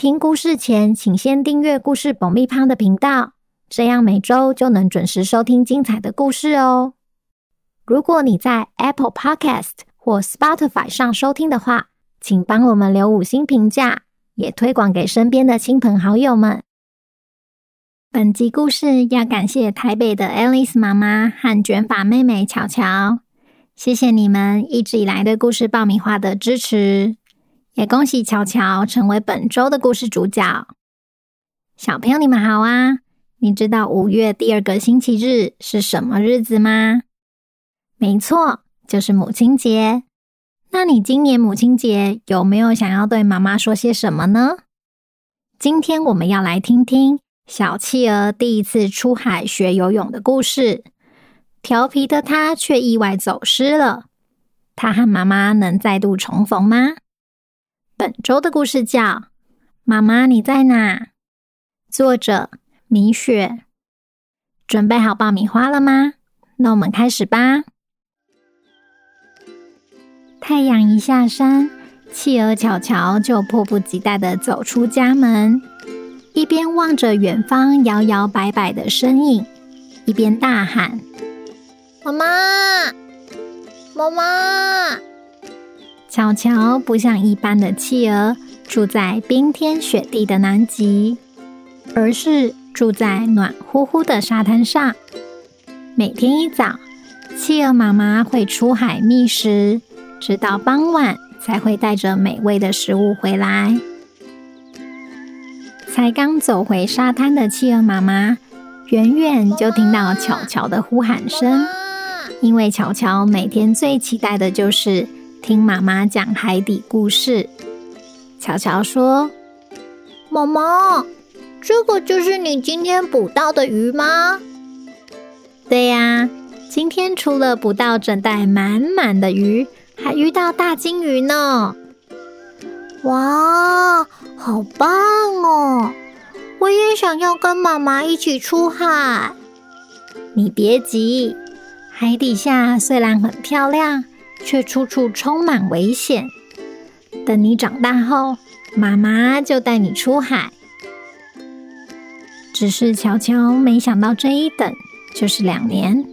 听故事前，请先订阅“故事爆米花”的频道，这样每周就能准时收听精彩的故事哦。如果你在 Apple Podcast 或 Spotify 上收听的话，请帮我们留五星评价，也推广给身边的亲朋好友们。本集故事要感谢台北的 Alice 妈妈和卷发妹妹巧巧，谢谢你们一直以来对故事爆米花的支持。也恭喜乔乔成为本周的故事主角。小朋友，你们好啊！你知道五月第二个星期日是什么日子吗？没错，就是母亲节。那你今年母亲节有没有想要对妈妈说些什么呢？今天我们要来听听小企鹅第一次出海学游泳的故事。调皮的他却意外走失了，他和妈妈能再度重逢吗？本周的故事叫《妈妈你在哪》，作者米雪。准备好爆米花了吗？那我们开始吧。太阳一下山，企鹅巧巧就迫不及待地走出家门，一边望着远方摇摇摆摆的身影，一边大喊：“妈妈，妈妈！”巧巧不像一般的企鹅住在冰天雪地的南极，而是住在暖乎乎的沙滩上。每天一早，企鹅妈妈会出海觅食，直到傍晚才会带着美味的食物回来。才刚走回沙滩的企鹅妈妈，远远就听到巧巧的呼喊声，因为巧巧每天最期待的就是。听妈妈讲海底故事，巧巧说：“妈妈，这个就是你今天捕到的鱼吗？”“对呀，今天除了捕到整袋满满的鱼，还遇到大金鱼呢。”“哇，好棒哦！我也想要跟妈妈一起出海。”“你别急，海底下虽然很漂亮。”却处处充满危险。等你长大后，妈妈就带你出海。只是巧巧没想到，这一等就是两年。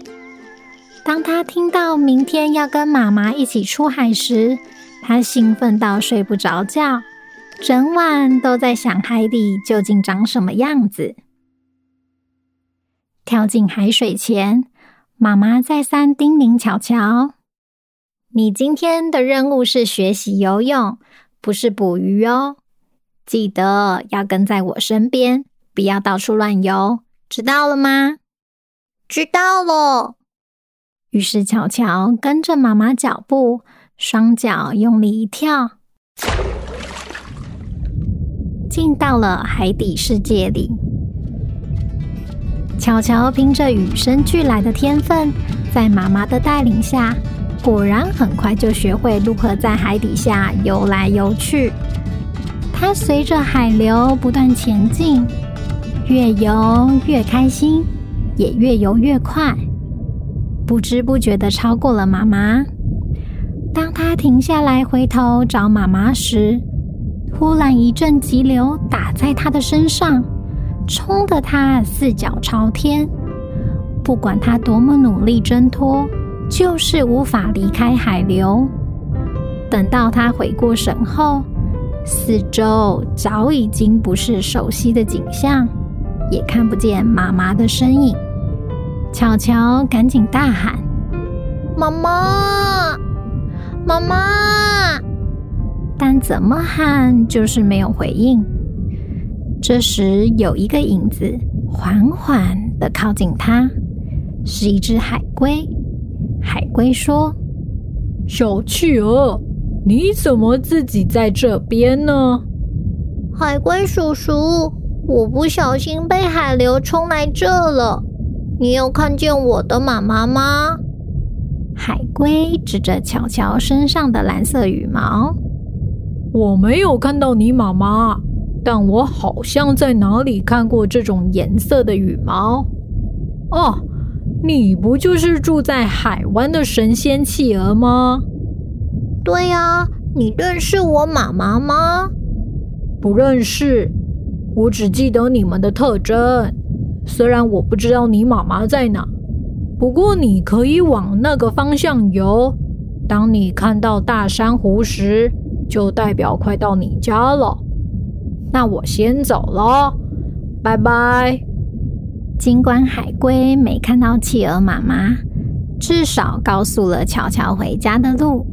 当他听到明天要跟妈妈一起出海时，他兴奋到睡不着觉，整晚都在想海底究竟长什么样子。跳进海水前，妈妈再三叮咛巧巧。你今天的任务是学习游泳，不是捕鱼哦。记得要跟在我身边，不要到处乱游，知道了吗？知道了。于是巧巧跟着妈妈脚步，双脚用力一跳，进到了海底世界里。巧巧凭着与生俱来的天分，在妈妈的带领下。果然很快就学会如何在海底下游来游去。它随着海流不断前进，越游越开心，也越游越快，不知不觉地超过了妈妈。当它停下来回头找妈妈时，忽然一阵急流打在它的身上，冲得它四脚朝天。不管它多么努力挣脱。就是无法离开海流。等到他回过神后，四周早已经不是熟悉的景象，也看不见妈妈的身影。巧巧赶紧大喊：“妈妈，妈妈！”但怎么喊就是没有回应。这时，有一个影子缓缓地靠近他，是一只海龟。海龟说：“小企鹅，你怎么自己在这边呢？”海龟叔叔，我不小心被海流冲来这了。你有看见我的妈妈吗？海龟指着乔乔身上的蓝色羽毛：“我没有看到你妈妈，但我好像在哪里看过这种颜色的羽毛。哦，你不就是住在海湾的神仙企鹅吗？”“对呀，你认识我妈妈吗？”“不认识，我只记得你们的特征。虽然我不知道你妈妈在哪。”不过你可以往那个方向游。当你看到大珊瑚时，就代表快到你家了。那我先走了，拜拜。尽管海龟没看到企鹅妈妈，至少告诉了乔乔回家的路。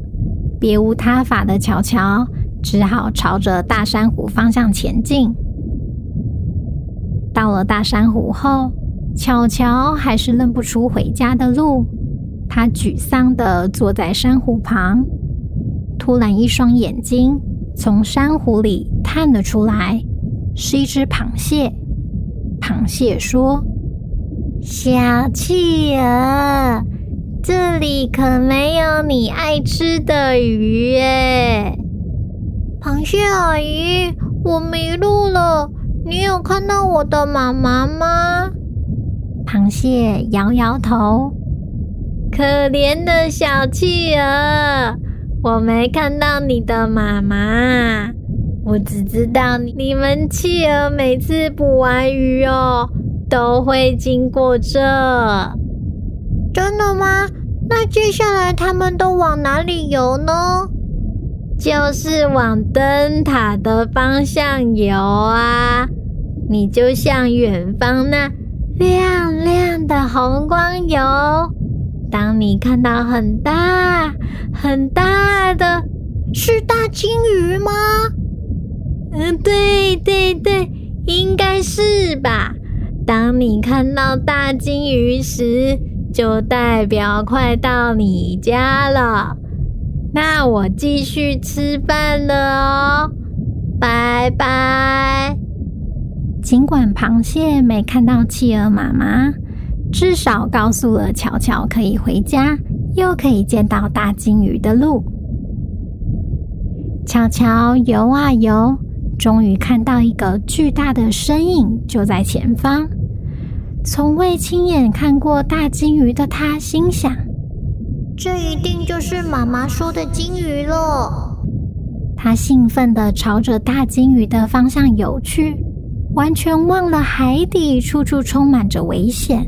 别无他法的乔乔只好朝着大珊瑚方向前进。到了大珊瑚后，乔乔还是认不出回家的路，他沮丧地坐在珊瑚旁。突然，一双眼睛从珊瑚里探了出来，是一只螃蟹。螃蟹说：“小企鹅，这里可没有你爱吃的鱼耶。”螃蟹阿姨，我迷路了，你有看到我的妈妈吗？螃蟹摇摇头，可怜的小企鹅，我没看到你的妈妈。我只知道你们企鹅每次捕完鱼哦，都会经过这。真的吗？那接下来他们都往哪里游呢？就是往灯塔的方向游啊！你就向远方那。亮亮的红光游，当你看到很大很大的，是大鲸鱼吗？嗯，对对对，应该是吧。当你看到大鲸鱼时，就代表快到你家了。那我继续吃饭了哦，拜拜。尽管螃蟹没看到企鹅妈妈，至少告诉了乔乔可以回家，又可以见到大鲸鱼的路。乔乔游啊游，终于看到一个巨大的身影就在前方。从未亲眼看过大金鱼的他，心想：这一定就是妈妈说的金鱼了。他兴奋地朝着大金鱼的方向游去。完全忘了海底处处充满着危险。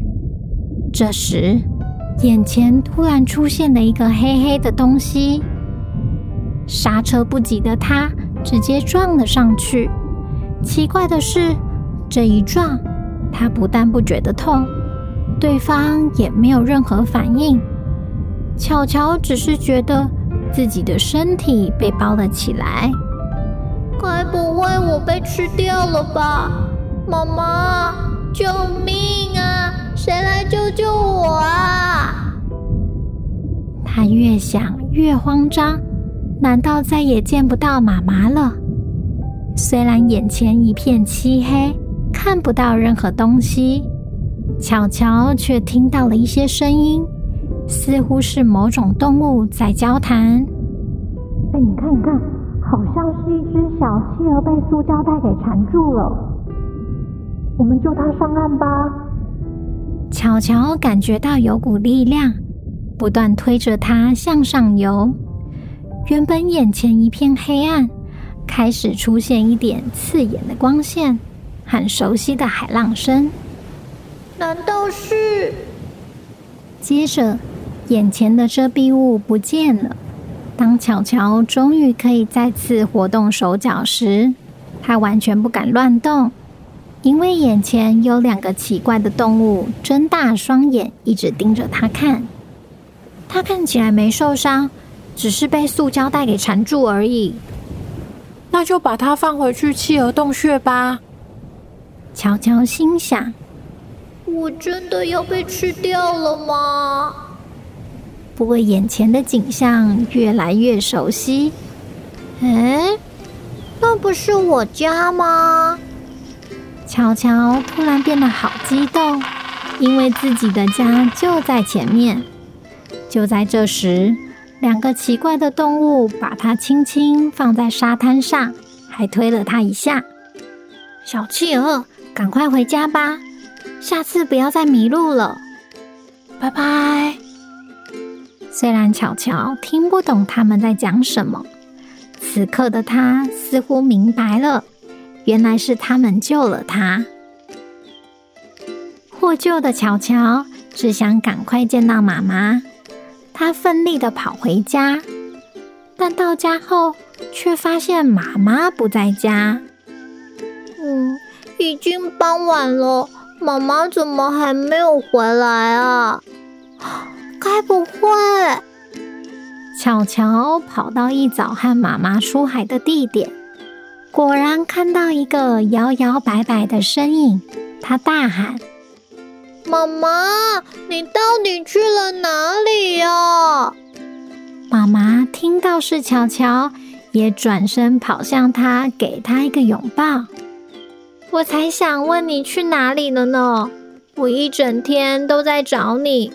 这时，眼前突然出现了一个黑黑的东西，刹车不及的他直接撞了上去。奇怪的是，这一撞，他不但不觉得痛，对方也没有任何反应。巧巧只是觉得自己的身体被包了起来。该不会我被吃掉了吧？妈妈，救命啊！谁来救救我啊？他越想越慌张，难道再也见不到妈妈了？虽然眼前一片漆黑，看不到任何东西，巧巧却听到了一些声音，似乎是某种动物在交谈。哎，你看，你看。好像是一只小企鹅被塑胶袋给缠住了，我们救它上岸吧。巧巧感觉到有股力量不断推着它向上游，原本眼前一片黑暗，开始出现一点刺眼的光线和熟悉的海浪声。难道是？接着，眼前的遮蔽物不见了。当巧巧终于可以再次活动手脚时，他完全不敢乱动，因为眼前有两个奇怪的动物睁大双眼，一直盯着他看。他看起来没受伤，只是被塑胶袋给缠住而已。那就把它放回去企鹅洞穴吧。乔乔心想：“我真的要被吃掉了吗？”不过，眼前的景象越来越熟悉。哎，那不是我家吗？乔乔突然变得好激动，因为自己的家就在前面。就在这时，两个奇怪的动物把它轻轻放在沙滩上，还推了它一下。小企鹅，赶快回家吧，下次不要再迷路了。拜拜。虽然巧巧听不懂他们在讲什么，此刻的他似乎明白了。原来是他们救了他。获救的巧巧只想赶快见到妈妈，她奋力的跑回家，但到家后却发现妈妈不在家。嗯，已经傍晚了，妈妈怎么还没有回来啊？该不会……巧巧跑到一早和妈妈出海的地点。果然看到一个摇摇摆摆的身影，他大喊：“妈妈，你到底去了哪里呀？”妈妈听到是巧巧，也转身跑向他，给他一个拥抱。我才想问你去哪里了呢？我一整天都在找你，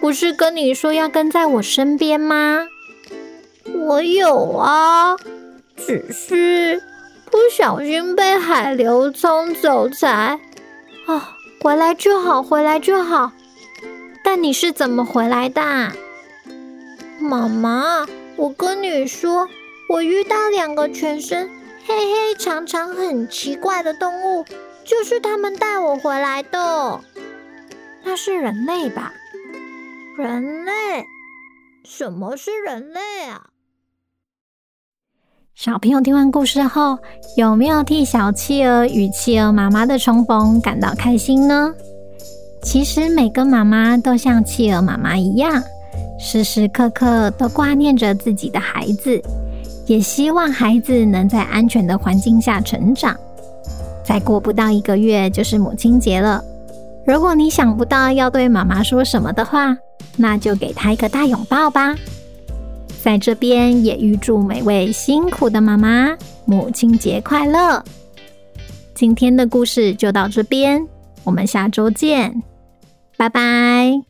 不是跟你说要跟在我身边吗？我有啊，只是……不小心被海流冲走才……哦，回来就好，回来就好。但你是怎么回来的？妈妈，我跟你说，我遇到两个全身黑黑、长长、很奇怪的动物，就是他们带我回来的。那是人类吧？人类？什么是人类啊？小朋友听完故事后，有没有替小企鹅与企鹅妈妈的重逢感到开心呢？其实每个妈妈都像企鹅妈妈一样，时时刻刻都挂念着自己的孩子，也希望孩子能在安全的环境下成长。再过不到一个月就是母亲节了，如果你想不到要对妈妈说什么的话，那就给她一个大拥抱吧。在这边也预祝每位辛苦的妈妈母亲节快乐。今天的故事就到这边，我们下周见，拜拜。